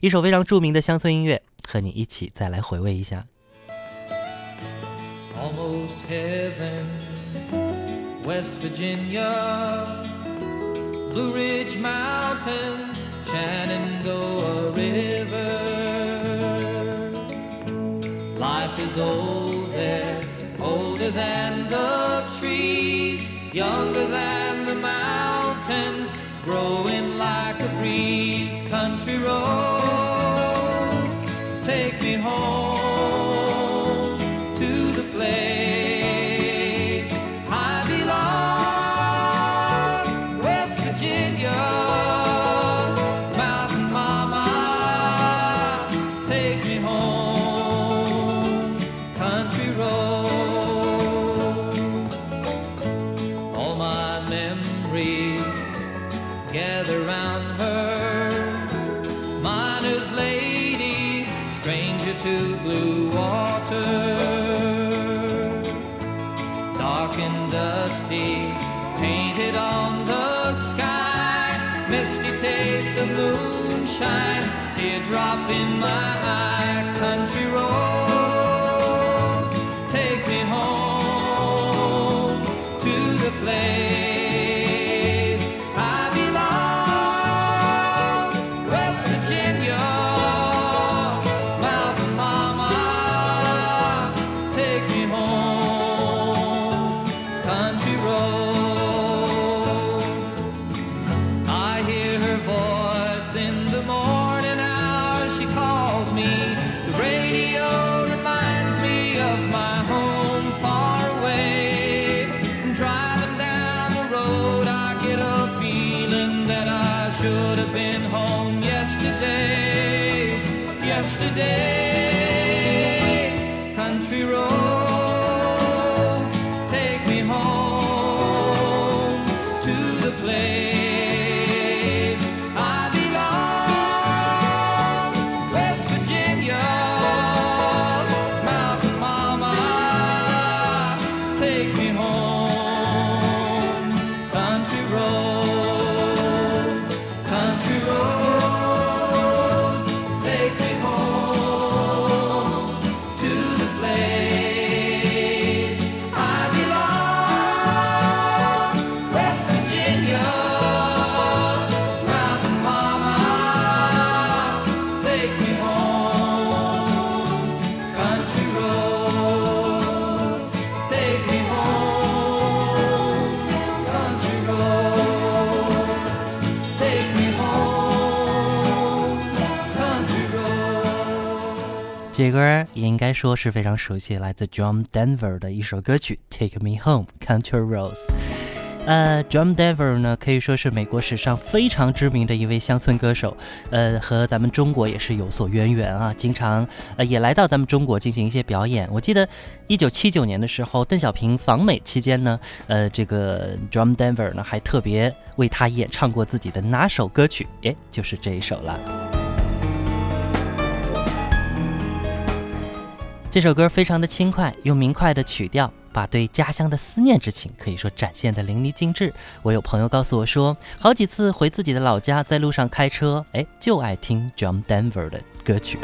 一首非常着名的乡村音乐，和你一起再来回味一下。Almost heaven, West Virginia, Blue Ridge Mountains, Shenandoah River. Life is old there, older than the trees, younger than the mountains, growing like a breeze. take me home and dusty, painted on the sky. Misty taste of moonshine, teardrop in my eye. Country roads, 这歌也应该说是非常熟悉，来自 John Denver 的一首歌曲《Take Me Home, Country Roads》。呃，John Denver 呢，可以说是美国史上非常知名的一位乡村歌手，呃，和咱们中国也是有所渊源啊，经常呃也来到咱们中国进行一些表演。我记得一九七九年的时候，邓小平访美期间呢，呃，这个 John Denver 呢还特别为他演唱过自己的拿手歌曲，诶，就是这一首了。这首歌非常的轻快，用明快的曲调，把对家乡的思念之情可以说展现的淋漓尽致。我有朋友告诉我说，好几次回自己的老家，在路上开车，哎，就爱听 John Denver 的歌曲。